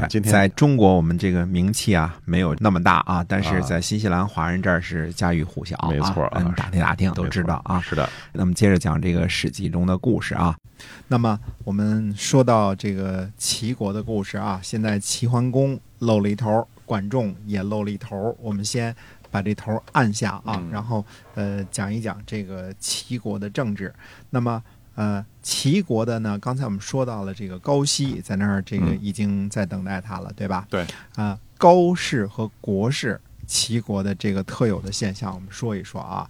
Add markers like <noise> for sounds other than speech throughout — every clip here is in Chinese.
对，今天在中国我们这个名气啊没有那么大啊，但是在新西兰华人这儿是家喻户晓啊，没错啊嗯打听打听都知道啊。是的，那么接着讲这个《史记》中的故事啊。那么我们说到这个齐国的故事啊，现在齐桓公露了一头，管仲也露了一头。我们先把这头按下啊，嗯然后呃讲一讲这个齐国的政治。那么呃，齐国的呢，刚才我们说到了这个高息在那儿，这个嗯已经在等待他了，对吧？对啊、高氏和国氏，齐国的这个特有的现象，我们说一说啊。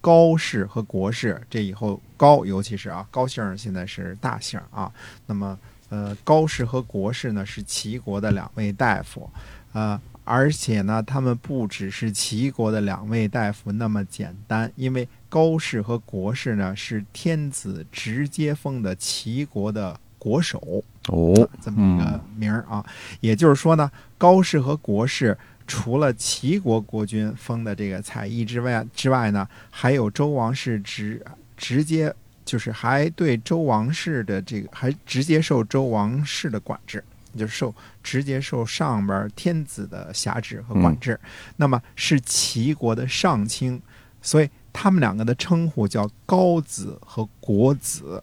高氏和国氏，这以后高，尤其是啊高姓现在是大姓啊。那么呃，高氏和国氏呢是齐国的两位大夫，呃，而且呢，他们不只是齐国的两位大夫那么简单，因为高氏和国氏呢是天子直接封的齐国的国手。哦，这么一个名儿啊。也就是说呢，高氏和国氏除了齐国国君封的这个采邑之外之外呢，还有周王室直直接就是还对周王室的这个还直接受周王室的管制。就是受直接受上边天子的辖制和管制，那么是齐国的上卿，所以他们两个的称呼叫高子和国子。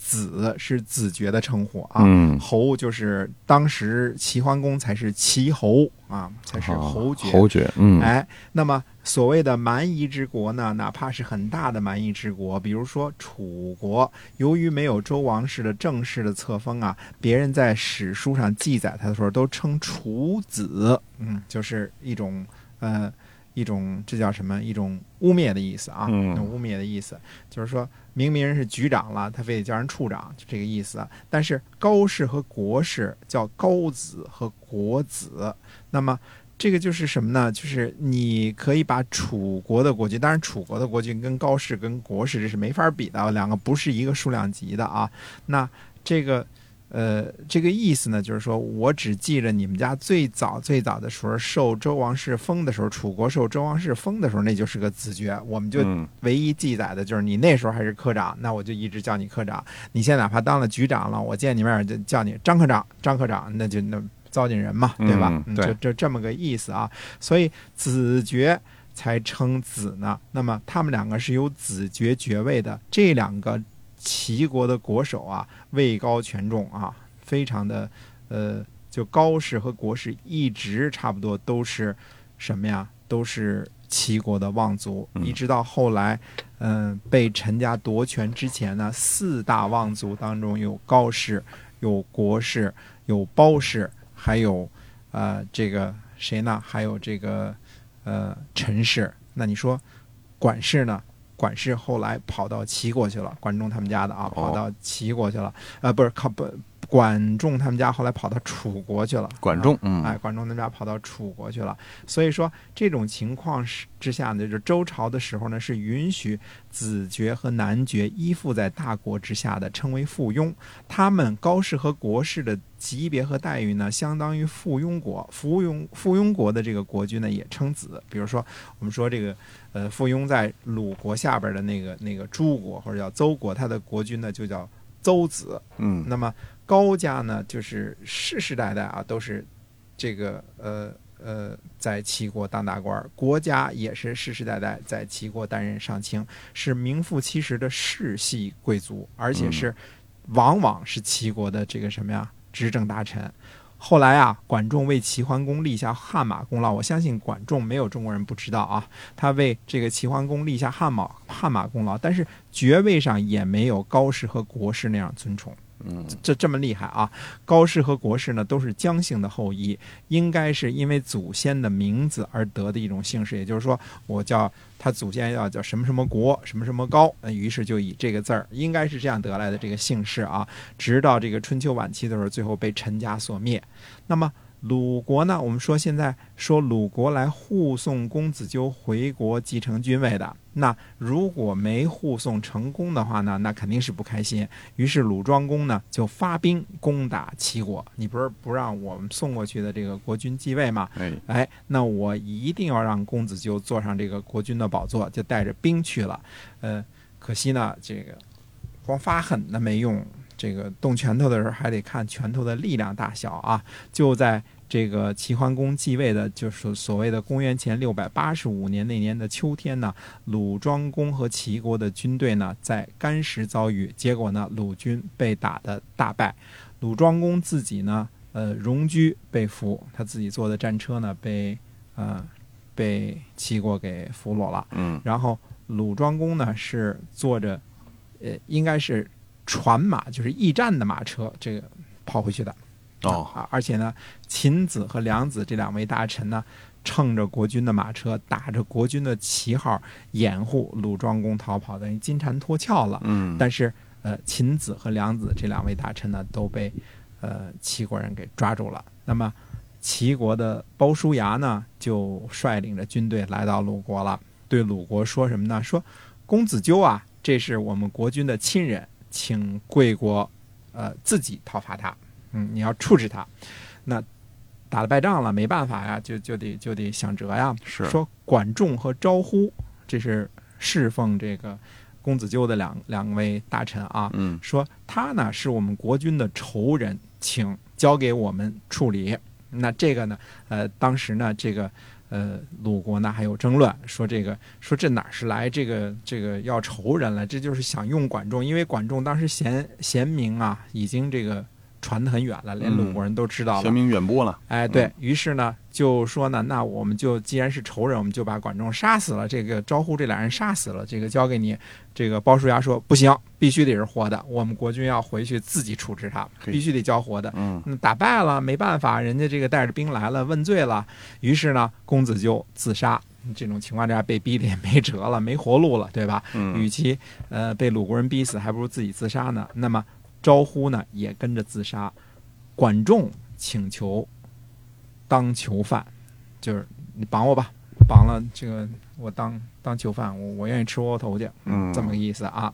子是子爵的称呼啊，嗯，侯就是当时齐桓公才是齐侯啊，才是侯爵。侯爵，嗯，哎，那么所谓的蛮夷之国呢，哪怕是很大的蛮夷之国，比如说楚国，由于没有周王室的正式的册封啊，别人在史书上记载他的时候都称楚子，嗯，就是一种呃一种这叫什么？一种污蔑的意思啊，嗯一种污蔑的意思，就是说明明人是局长了，他非得叫人处长，就这个意思。但是高氏和国氏叫高子和国子，那么这个就是什么呢？就是你可以把楚国的国君，当然楚国的国君跟高氏跟国氏这是没法比的，两个不是一个数量级的啊。那这个。呃，这个意思呢，就是说我只记着你们家最早最早的时候受周王室封的时候，楚国受周王室封的时候，那就是个子爵，我们就嗯唯一记载的就是你那时候还是科长，那我就一直叫你科长。你现在哪怕当了局长了，我见你面就叫你张科长，张科长，那就那糟践人嘛，对吧？嗯对就就这么个意思啊。所以子爵才称子呢。那么他们两个是有子爵爵位的，这两个齐国的国手啊，位高权重啊，非常的呃，就高氏和国氏一直差不多都是什么呀？都是齐国的望族，嗯一直到后来，嗯、被陈家夺权之前呢，四大望族当中有高氏、有国氏、有包氏，还有呃这个谁呢？还有这个呃陈氏。那你说管氏呢？管氏后来跑到齐国去了，管仲他们家的啊，跑到齐国去了。呃，不是靠不，管仲他们家后来跑到楚国去了。管仲，嗯，哎，管仲他们家跑到楚国去了。所以说这种情况是之下呢，就是周朝的时候呢，是允许子爵和男爵依附在大国之下的，称为附庸。他们高氏和国氏的级别和待遇呢，相当于附庸国。附庸附庸国的这个国君呢，也称子。比如说，我们说这个呃，附庸在鲁国下边的那个那个诸国或者叫邹国，他的国君呢就叫邹子。嗯，那么高家呢，就是世世代代啊都是这个呃呃在齐国当大官儿，国家也是世世代代在齐国担任上卿，是名副其实的世系贵族，而且是往往是齐国的这个什么呀执政大臣。后来啊，管仲为齐桓公立下汗马功劳，我相信管仲没有中国人不知道啊。他为这个齐桓公立下汗马汗马功劳，但是爵位上也没有高氏和国氏那样尊崇。嗯，这这么厉害啊！高氏和国氏呢都是姜姓的后裔，应该是因为祖先的名字而得的一种姓氏，也就是说，我叫他祖先要叫什么什么国，什么什么高，于是就以这个字儿，应该是这样得来的这个姓氏啊。直到这个春秋晚期的时候，最后被陈家所灭。那么鲁国呢？我们说现在说鲁国来护送公子纠回国继承君位的，那如果没护送成功的话呢，那肯定是不开心。于是鲁庄公呢就发兵攻打齐国。你不是不让我们送过去的这个国君继位吗？哎，哎，那我一定要让公子纠坐上这个国君的宝座，就带着兵去了。呃，可惜呢，这个光发狠那没用，这个动拳头的时候还得看拳头的力量大小啊。就在这个齐桓公继位的，就是所谓的公元前六百八十五年那年的秋天呢，鲁庄公和齐国的军队呢在干石遭遇，结果呢鲁军被打的大败，鲁庄公自己呢，呃，戎车被俘，他自己坐的战车呢被呃被齐国给俘虏了。嗯然后鲁庄公呢是坐着，呃，应该是船马，就是驿站的马车，这个跑回去的。哦，啊，而且呢，秦子和梁子这两位大臣呢，乘着国军的马车，打着国军的旗号，掩护鲁庄公逃跑，等于金蝉脱壳了。嗯，但是，呃，秦子和梁子这两位大臣呢，都被呃齐国人给抓住了。那么，齐国的鲍叔牙呢，就率领着军队来到鲁国了，对鲁国说什么呢？说公子纠啊，这是我们国君的亲人，请贵国呃自己讨伐他。嗯，你要处置他。那打了败仗了，没办法呀，就就得就得想辙呀。是说管仲和招呼，这是侍奉这个公子纠的两两位大臣啊。嗯说他呢是我们国君的仇人，请交给我们处理。那这个呢，呃，当时呢，这个呃鲁国呢还有争论，说这个说这哪是来这个这个要仇人了，这就是想用管仲，因为管仲当时贤贤明啊，已经这个传得很远了，连鲁国人都知道了。声名远播了。哎，对于是呢，就说呢，那我们就既然是仇人，我们就把管仲杀死了。这个招呼这俩人杀死了，这个交给你。这个鲍叔牙说不行，必须得是活的，我们国君要回去自己处置他，必须得交活的。嗯那打败了没办法，人家这个带着兵来了，问罪了。于是呢，公子就自杀。这种情况之下被逼的也没辙了，没活路了，对吧？与嗯其呃被鲁国人逼死，还不如自己自杀呢。那么招呼呢也跟着自杀，管仲请求当囚犯，就是你绑我吧，绑了这个我当当囚犯，我我愿意吃窝窝头去，嗯这么个意思啊。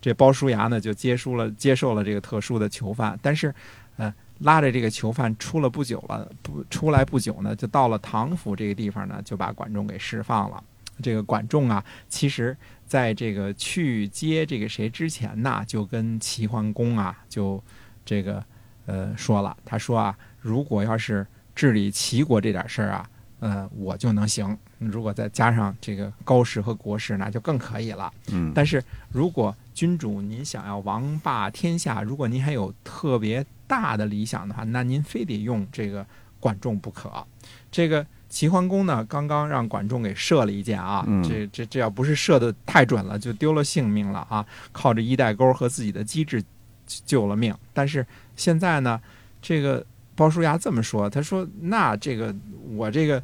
这鲍叔牙呢就接受了接受了这个特殊的囚犯，但是呃拉着这个囚犯出了不久了，不出来不久呢，就到了唐府这个地方呢，就把管仲给释放了。这个管仲啊，其实在这个去接这个谁之前呐，就跟齐桓公啊，就这个呃说了，他说啊，如果要是治理齐国这点事儿啊，呃，我就能行。如果再加上这个高氏和国氏，那就更可以了。嗯，但是如果君主您想要王霸天下，如果您还有特别大的理想的话，那您非得用这个管仲不可。这个齐桓公呢，刚刚让管仲给射了一箭啊，嗯这这这要不是射的太准了，就丢了性命了啊！靠着衣带钩和自己的机智救了命。但是现在呢，这个鲍叔牙这么说，他说：“那这个我这个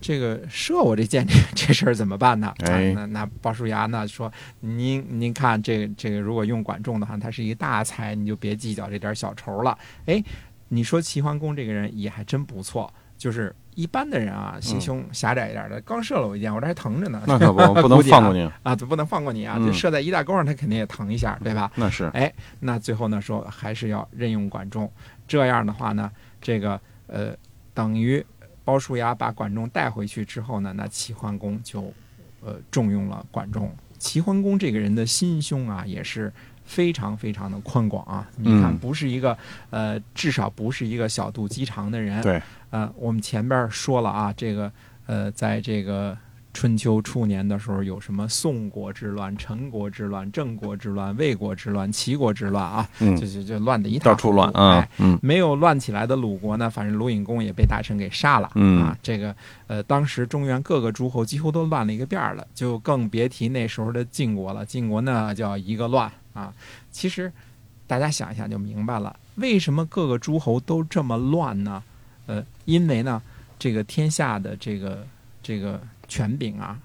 这个射我这箭这这事儿怎么办呢？”哎啊、那那鲍叔牙呢说：“您您看这个这个，如果用管仲的话，他是一大才，你就别计较这点小仇了。”哎，你说齐桓公这个人也还真不错，就是一般的人啊，心胸狭窄一点的，刚射了我一箭，我这还疼着呢，那可不不能 <laughs> 放过你。啊，就不能放过你啊！嗯就射在一大钩上，他肯定也疼一下，对吧？那是哎，那最后呢说还是要任用管仲，这样的话呢，这个呃等于鲍叔牙把管仲带回去之后呢，那齐桓公就呃重用了管仲。齐桓公这个人的心胸啊，也是非常非常的宽广啊。你看，嗯不是一个呃，至少不是一个小肚鸡肠的人。对，呃，我们前边说了啊，这个呃，在这个春秋初年的时候，有什么宋国之乱、陈国之乱、郑国之乱、魏国之乱、齐国之乱啊，嗯就，就就乱的一塌到处乱啊哎，嗯没有乱起来的鲁国呢，反正鲁隐公也被大臣给杀了、嗯啊。这个呃，当时中原各个诸侯几乎都乱了一个遍了，就更别提那时候的晋国了。晋国那叫一个乱啊。其实大家想一想就明白了，为什么各个诸侯都这么乱呢？呃，因为呢，这个天下的这个这个权柄啊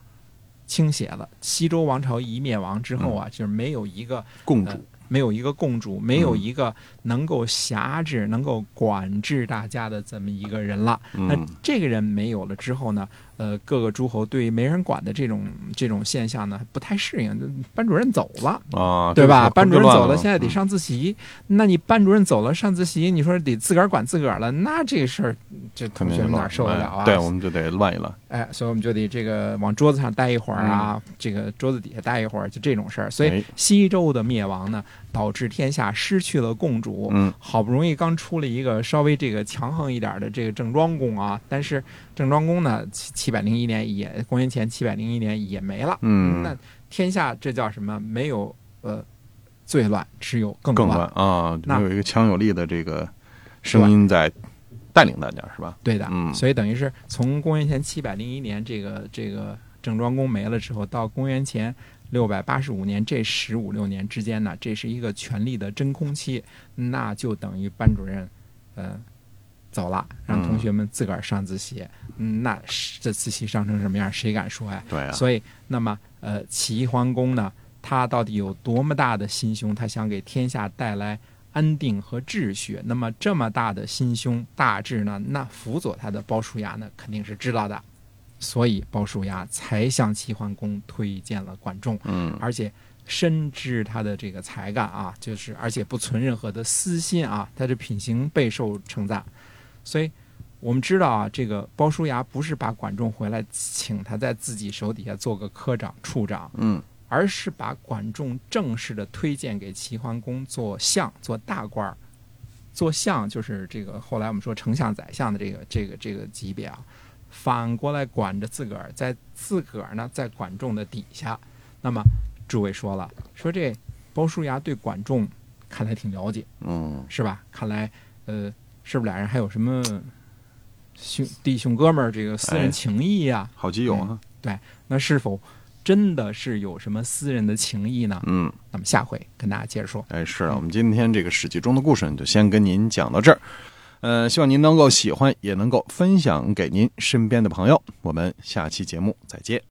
倾斜了。西周王朝一灭亡之后啊，就是没有一个呃共主，没有一个共主，没有一个能够辖制、能够管制大家的这么一个人了。那嗯这个人没有了之后呢，呃，各个诸侯对没人管的这种这种现象呢不太适应。班主任走了，啊，对吧？班主任走了，现在得上自习。那你班主任走了，上自习，你说得自个儿管自个儿了，那这事儿，这同学们哪受得了啊？哎对，我们就得乱一乱。哎，所以我们就得这个往桌子上待一会儿啊，这个桌子底下待一会儿，就这种事儿。所以哎西周的灭亡呢，导致天下失去了共主。嗯好不容易刚出了一个稍微这个强横一点的这个郑庄公啊，但是郑庄公呢，七七百零一年也公元前七百零一年也没了。嗯，那天下这叫什么？没有呃最乱，只有更更乱。乱啊，那有一个强有力的这个声音在带领大家，是吧？对的，嗯所以等于是从公元前七百零一年这个这个郑庄公没了之后，到公元前六百八十五年这十五六年之间呢，这是一个权力的真空期，那就等于班主任呃走了，让同学们自个儿上自习，嗯，那这自习上成什么样，谁敢说呀？对啊，所以，那么呃，齐桓公呢，他到底有多么大的心胸？他想给天下带来安定和秩序。那么这么大的心胸大志呢，那辅佐他的鲍叔牙呢，肯定是知道的。所以鲍叔牙才向齐桓公推荐了管仲，嗯而且深知他的这个才干啊，就是而且不存任何的私心啊，他的品行备受称赞。所以我们知道啊，这个鲍叔牙不是把管仲回来请他在自己手底下做个科长、处长，嗯而是把管仲正式的推荐给齐桓公做相、做大官儿。做相就是这个后来我们说丞相、宰相的这个这个这个级别啊，反过来管着自个儿，在自个儿呢在管仲的底下。那么诸位说了，说这鲍叔牙对管仲看来挺了解，嗯是吧？看来呃，是不是俩人还有什么兄弟兄哥们儿这个私哎人情谊呀、好基友啊，对那是否真的是有什么私人的情谊呢？嗯，那么下回跟大家接着说。哎，是啊，我们今天这个《史记》中的故事，就先跟您讲到这儿。呃，希望您能够喜欢，也能够分享给您身边的朋友。我们下期节目再见。